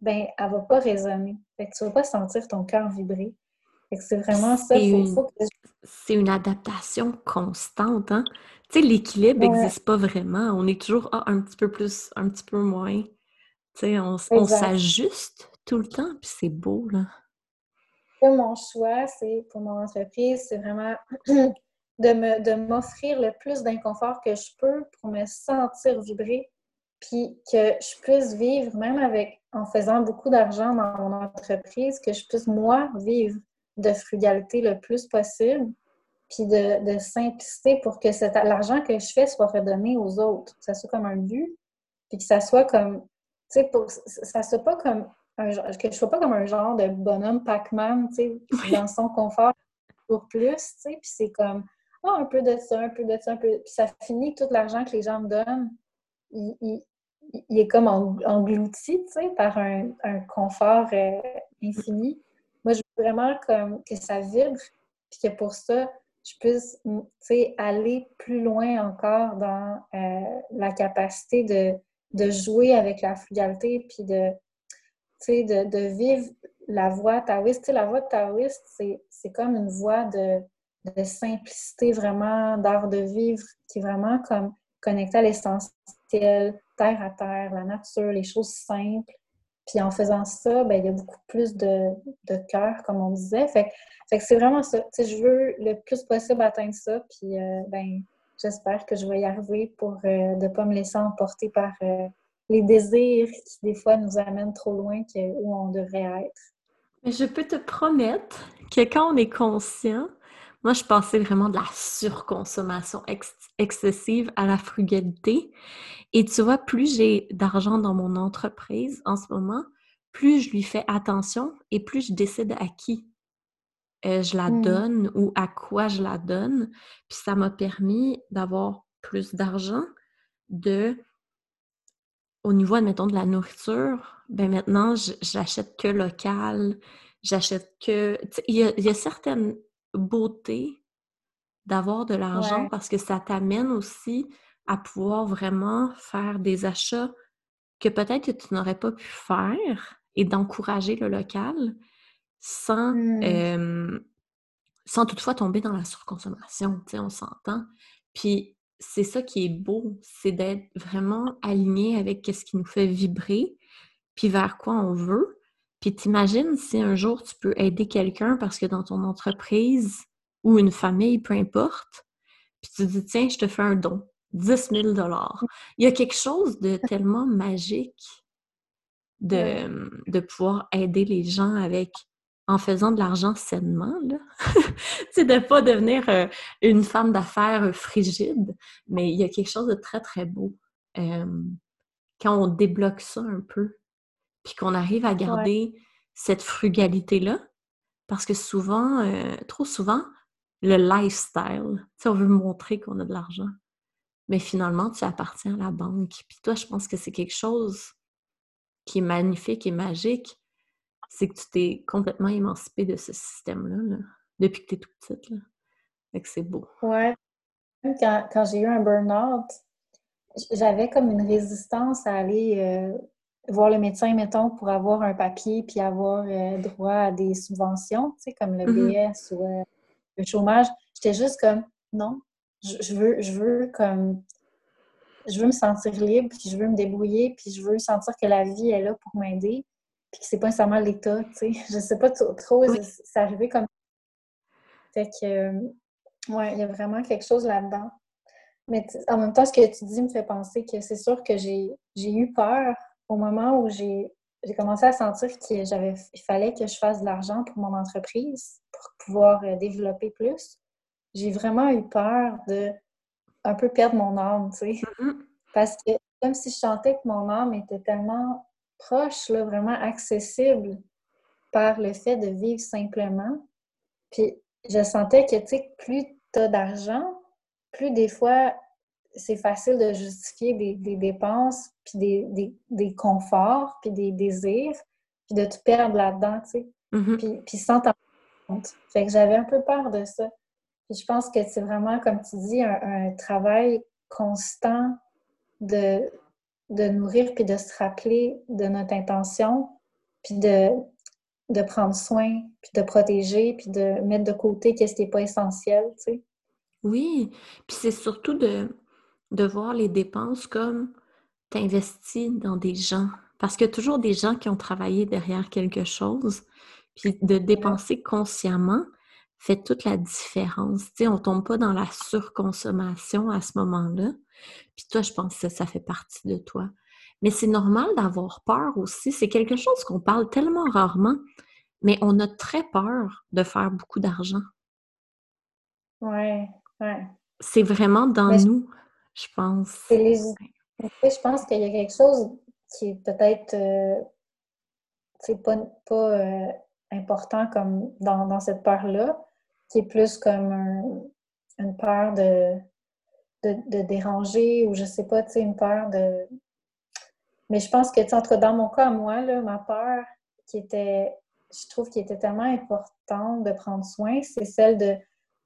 ben elle ne va pas résonner. Fait que tu ne vas pas sentir ton cœur vibrer. C'est vraiment ça. C'est une adaptation constante. Hein? Tu sais, l'équilibre n'existe pas vraiment. On est toujours ah, un petit peu plus, un petit peu moins. Tu sais, on, s'ajuste tout le temps, puis c'est beau, là. Mon choix, c'est pour mon entreprise, c'est vraiment de m'offrir le plus d'inconfort que je peux pour me sentir vibrer, puis que je puisse vivre, même avec en faisant beaucoup d'argent dans mon entreprise, que je puisse, moi, vivre de frugalité le plus possible, puis de, simplicité pour que l'argent que je fais soit redonné aux autres, que ça soit comme un but, puis que ça soit comme, tu sais, ça soit pas comme un, que je sois pas comme un genre de bonhomme Pac-Man, tu sais, dans son confort pour plus, tu sais, puis c'est comme, oh, un peu de ça, un peu de ça, un peu, puis ça finit tout l'argent que les gens me donnent, il, est comme englouti, tu par un, confort euh, infini. Moi, je veux vraiment comme que ça vibre, puis que pour ça, je puisse aller plus loin encore dans euh, la capacité de, de, jouer avec la frugalité, puis de, de, vivre la voie taoïste. la voie taoïste, c'est comme une voie de, de simplicité, vraiment, d'art de vivre, qui est vraiment comme connectée à l'essentiel, terre à terre, la nature, les choses simples. Puis en faisant ça, ben, il y a beaucoup plus de, de cœur, comme on disait. Fait, que c'est vraiment ça. je veux le plus possible atteindre ça. Puis euh, ben, j'espère que je vais y arriver pour euh, ne pas me laisser emporter par euh, les désirs qui, des fois, nous amènent trop loin que, où on devrait être. Je peux te promettre que quand on est conscient, moi, je passais vraiment de la surconsommation excessive à la frugalité. Et tu vois, plus j'ai d'argent dans mon entreprise en ce moment, plus je lui fais attention et plus je décide à qui euh, je la mmh. donne ou à quoi je la donne. Puis ça m'a permis d'avoir plus d'argent, de au niveau, admettons, de la nourriture, ben maintenant, j'achète que local. j'achète que... Il y, a, certaines beautés d'avoir de l'argent parce que ça t'amène aussi à pouvoir vraiment faire des achats que peut-être que tu n'aurais pas pu faire et d'encourager le local sans, mmh. sans toutefois tomber dans la surconsommation, tu sais, on s'entend. Puis c'est ça qui est beau, c'est d'être vraiment aligné avec ce qui nous fait vibrer, puis vers quoi on veut. Puis t'imagines si un jour tu peux aider quelqu'un parce que dans ton entreprise ou une famille, peu importe, puis tu dis, tiens, je te fais un don, 10 000 Il y a quelque chose de tellement magique de, de pouvoir aider les gens avec en faisant de l'argent sainement, là. c'est de pas devenir euh, une femme d'affaires euh, frigide, mais il y a quelque chose de très, très beau. Quand on débloque ça un peu, puis qu'on arrive à garder cette frugalité-là, parce que souvent, euh, trop souvent, le lifestyle, tu sais, on veut montrer qu'on a de l'argent, mais finalement, tu appartiens à la banque. Puis toi, je pense que c'est quelque chose qui est magnifique et magique, c'est que tu t'es complètement émancipée de ce système-là, depuis que tu es toute petite. Là. Fait que c'est beau. Ouais. Quand, quand j'ai eu un burn-out, j'avais comme une résistance à aller euh, voir le médecin, mettons, pour avoir un papier puis avoir euh, droit à des subventions, tu sais, comme le mm-hmm. BS ou euh, le chômage. J'étais juste comme, non, je, veux, je veux comme je veux me sentir libre, puis je veux me débrouiller, puis je veux sentir que la vie est là pour m'aider puis que c'est pas nécessairement l'État, tu sais. Je sais pas trop, c'est arrivé comme Fait que, euh, ouais, il y a vraiment quelque chose là-dedans. Mais en même temps, ce que tu dis me fait penser que c'est sûr que j'ai eu peur au moment où j'ai commencé à sentir qu'il fallait que je fasse de l'argent pour mon entreprise pour pouvoir euh, développer plus. J'ai vraiment eu peur de un peu perdre mon âme, tu sais. Mm-hmm. Parce que comme si je sentais que mon âme était tellement proche, là, vraiment accessible par le fait de vivre simplement. Puis je sentais que, tu sais, plus tu as d'argent, plus des fois, c'est facile de justifier des, dépenses, puis des, des, conforts, puis des désirs, puis de te perdre là-dedans, tu sais. Mm-hmm. puis, puis, sans t'en compte. Fait que j'avais un peu peur de ça. Puis je pense que c'est vraiment, comme tu dis, un travail constant de, de nourrir puis de se rappeler de notre intention, puis de, de prendre soin, puis de protéger, puis de mettre de côté qu'est-ce qui n'est pas essentiel, tu sais. Oui, puis c'est surtout de, de voir les dépenses comme t'investis dans des gens. Parce qu'il y a toujours des gens qui ont travaillé derrière quelque chose. Puis de dépenser consciemment fait toute la différence. Tu sais, on tombe pas dans la surconsommation à ce moment-là. Puis toi, je pense que ça fait partie de toi. Mais c'est normal d'avoir peur aussi. C'est quelque chose qu'on parle tellement rarement, mais on a très peur de faire beaucoup d'argent. Ouais, ouais. C'est vraiment dans nous, je pense. Je pense qu'il y a quelque chose qui est peut-être euh, pas, pas euh, important comme dans, cette peur-là, qui est plus comme une peur de de, déranger ou je sais pas, tu sais, une peur de. Mais je pense que, tu entre dans mon cas, moi, là, ma peur qui était, je trouve qui était tellement importante de prendre soin, c'est celle de,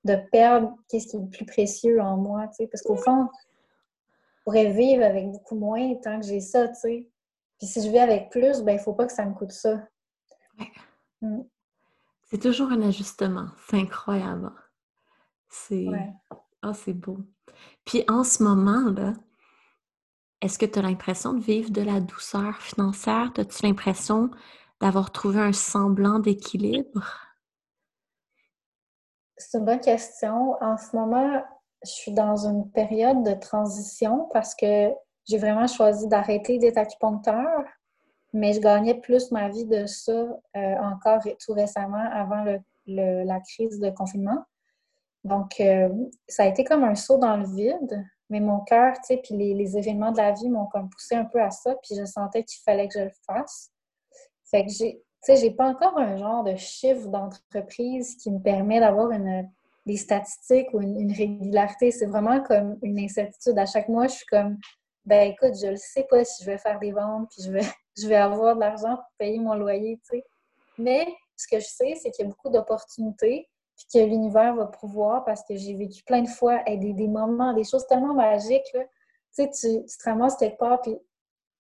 de perdre qu'est-ce qui est le plus précieux en moi, tu sais, parce qu'au fond, pourrais vivre avec beaucoup moins tant que j'ai ça, tu sais. Puis si je vis avec plus, ben il faut pas que ça me coûte ça. Mm. C'est toujours un ajustement. C'est incroyable. C'est. Ah, c'est beau. Puis en ce moment, là, est-ce que tu as l'impression de vivre de la douceur financière? As-tu l'impression d'avoir trouvé un semblant d'équilibre? C'est une bonne question. En ce moment, je suis dans une période de transition parce que j'ai vraiment choisi d'arrêter d'être acupuncteur, mais je gagnais plus ma vie de ça euh, encore tout récemment avant la crise de confinement. Donc, euh, ça a été comme un saut dans le vide, mais mon cœur, tu sais, puis les, événements de la vie m'ont comme poussé un peu à ça, puis je sentais qu'il fallait que je le fasse. Fait que j'ai, tu sais, j'ai pas encore un genre de chiffre d'entreprise qui me permet d'avoir une, des statistiques ou une, régularité. C'est vraiment comme une incertitude. À chaque mois, je suis comme, ben écoute, je ne sais pas si je vais faire des ventes, puis je vais, je vais avoir de l'argent pour payer mon loyer, tu sais. Mais ce que je sais, c'est qu'il y a beaucoup d'opportunités, puis que l'univers va pouvoir, parce que j'ai vécu plein de fois des, des, moments, des choses tellement magiques. Là. Tu sais, tu, tu te ramasses quelque part, puis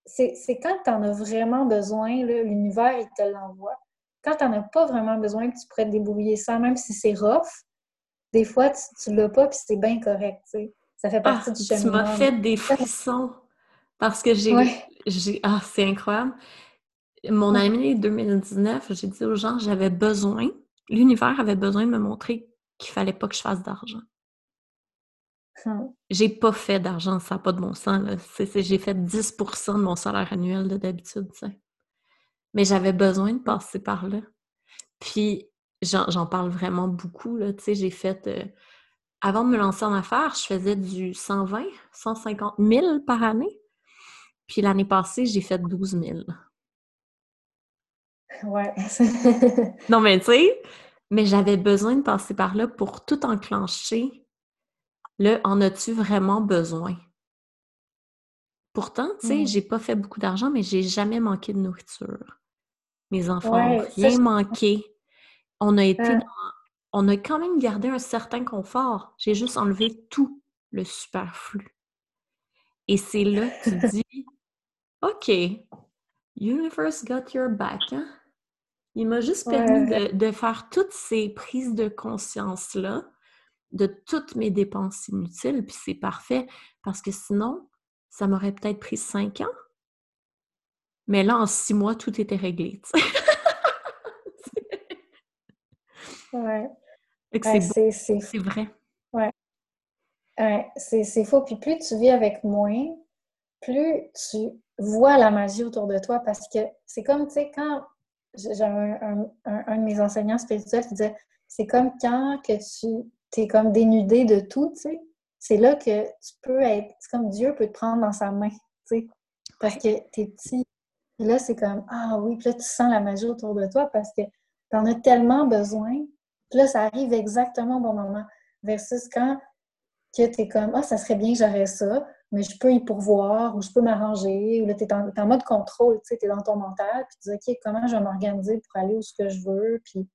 c'est quand tu en as vraiment besoin, l'univers, il te l'envoie. Quand tu n'en as pas vraiment besoin, tu pourrais te débrouiller ça, même si c'est rough, des fois, tu ne l'as pas, puis c'est bien correct, tu sais. Ça fait partie ah, du chemin. Tu m'as fait des frissons parce que j'ai... Ah, c'est incroyable. Mon année 2019, j'ai dit aux gens j'avais besoin, l'univers avait besoin de me montrer qu'il fallait pas que je fasse d'argent. Hum. J'ai pas fait d'argent, ça n'a pas de bon sens. J'ai fait 10% de mon salaire annuel d'habitude. Mais j'avais besoin de passer par là. Puis j'en parle vraiment beaucoup. J'ai fait. Euh, avant de me lancer en affaires, je faisais du 120, 150 000 par année. Puis l'année passée, j'ai fait 12 000. Ouais. non, mais tu sais, mais j'avais besoin de passer par là pour tout enclencher le en as-tu vraiment besoin? Pourtant, tu sais, mmh. j'ai pas fait beaucoup d'argent, mais j'ai jamais manqué de nourriture. Mes enfants n'ont rien manqué. On a été On a quand même gardé un certain confort. J'ai juste enlevé tout le superflu. Et c'est là que tu dis OK, Universe got your back, hein? Il m'a juste permis de, de, faire toutes ces prises de conscience-là de toutes mes dépenses inutiles, puis c'est parfait parce que sinon, ça m'aurait peut-être pris cinq ans. Mais là, en six mois, tout était réglé. ouais. c'est vrai. Ouais. ouais c'est faux. Puis plus tu vis avec moins, plus tu vois la magie autour de toi parce que c'est comme, tu sais, quand j'ai un, un, de mes enseignants spirituels qui disait c'est comme quand que tu t'es comme dénudé de tout, tu sais. C'est là que tu peux être, c'est comme Dieu peut te prendre dans sa main, tu sais, parce que t'es petit. Puis là, c'est comme, ah oui, puis là, tu sens la magie autour de toi parce que t'en as tellement besoin. Là, ça arrive exactement au bon moment. Versus quand que t'es comme, ah, ça serait bien que j'aurais ça, mais je peux y pourvoir, ou je peux m'arranger, ou là, t'es en, en, mode contrôle, tu t'es dans ton mental, puis tu dis, OK, comment je vais m'organiser pour aller où ce que je veux, puis,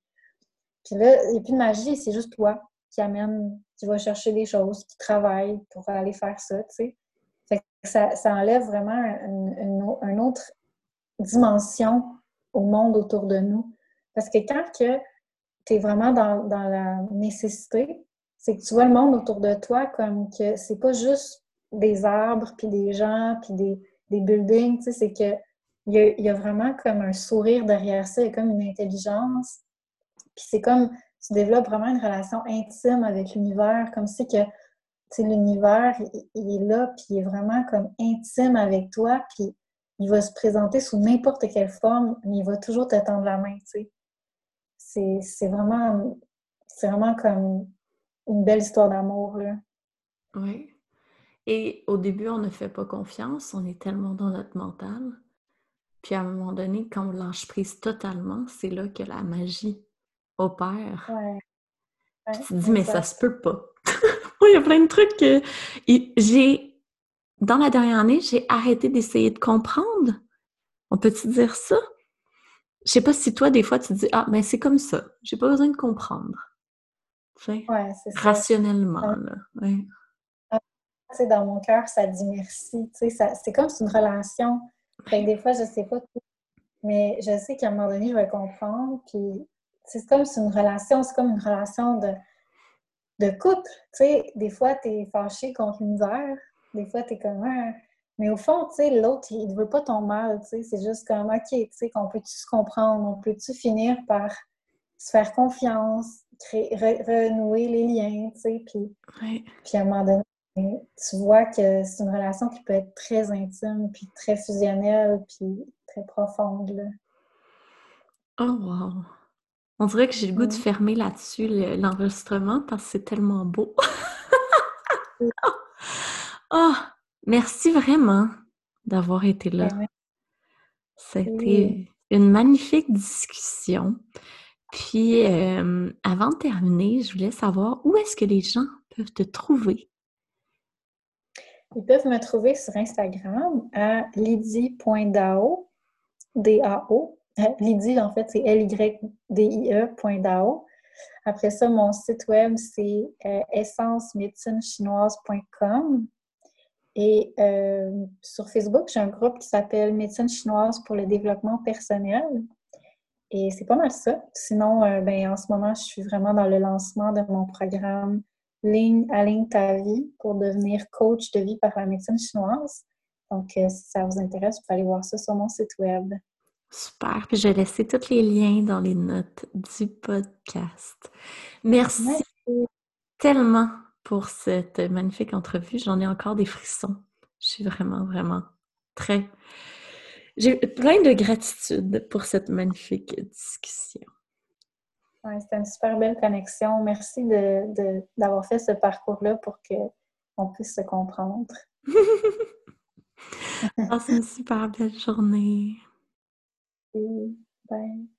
puis là, il n'y a plus de magie, c'est juste toi qui amène, qui va chercher des choses, qui travaille pour aller faire ça, tu sais. Ça, ça enlève vraiment une, autre dimension au monde autour de nous. Parce que quand que tu es vraiment dans, dans la nécessité, c'est que tu vois le monde autour de toi comme que c'est pas juste des arbres, puis des gens, puis des, des buildings, c'est que il y, a, y, a, vraiment comme un sourire derrière ça, il y a comme une intelligence. Puis c'est comme tu développes vraiment une relation intime avec l'univers, comme si que l'univers, il, est là, puis il est vraiment comme intime avec toi, puis il va se présenter sous n'importe quelle forme, mais il va toujours te tendre la main, tu sais. C'est vraiment, vraiment comme une belle histoire d'amour, là. Oui. Et au début, on ne fait pas confiance, on est tellement dans notre mental. Puis à un moment donné, quand on lâche prise totalement, c'est là que la magie opère. Ouais. tu te dis, mais ça se peut pas. il y a plein de trucs que j'ai. Dans la dernière année, j'ai arrêté d'essayer de comprendre. On peut-tu dire ça? Je sais pas si toi, des fois, tu te dis Ah, mais c'est comme ça. J'ai pas besoin de comprendre. Tu rationnellement. Là. Ouais. dans mon cœur, ça dit merci. C'est comme une relation. des fois, je sais pas tout. Mais je sais qu'à un moment donné, je vais comprendre. Puis c'est comme c'est une relation, c'est comme une relation de, de couple. Sais, des fois, tu es fâché contre l'univers, des fois, tu es comme un. Mais au fond, tu sais, l'autre, il ne veut pas ton mal, tu sais. C'est juste comme, OK, tu sais, qu'on peut-tu se comprendre, on peut-tu finir par se faire confiance, créer, renouer les liens, tu sais? Puis, puis à un moment donné, tu vois que c'est une relation qui peut être très intime, puis très fusionnelle, puis très profonde, là. Oh, wow! On dirait que j'ai le goût de fermer là-dessus l'enregistrement parce que c'est tellement beau. oh, merci vraiment d'avoir été là. Ben, C'était une magnifique discussion. Puis, euh, avant de terminer, je voulais savoir où est-ce que les gens peuvent te trouver? Ils peuvent me trouver sur Instagram à lydie.dao, D-A-O, Lydie, en fait, c'est L-Y-D-I-E.dao. Après ça, mon site web, c'est euh, essencemédecinechinoise.com. Et euh, sur Facebook, j'ai un groupe qui s'appelle Médecine chinoise pour le développement personnel. Et c'est pas mal ça. Sinon, euh, ben, en ce moment, je suis vraiment dans le lancement de mon programme Ligne à ligne ta vie pour devenir coach de vie par la médecine chinoise. Donc, si ça vous intéresse, vous pouvez aller voir ça sur mon site web. Super. Puis je vais laisser tous les liens dans les notes du podcast. Merci, tellement pour cette magnifique entrevue. J'en ai encore des frissons. Je suis vraiment, vraiment très... J'ai plein de gratitude pour cette magnifique discussion. Ouais, C'était une super belle connexion. Merci d'avoir de, fait ce parcours-là pour qu'on puisse se comprendre. Passe une super belle journée. Bye.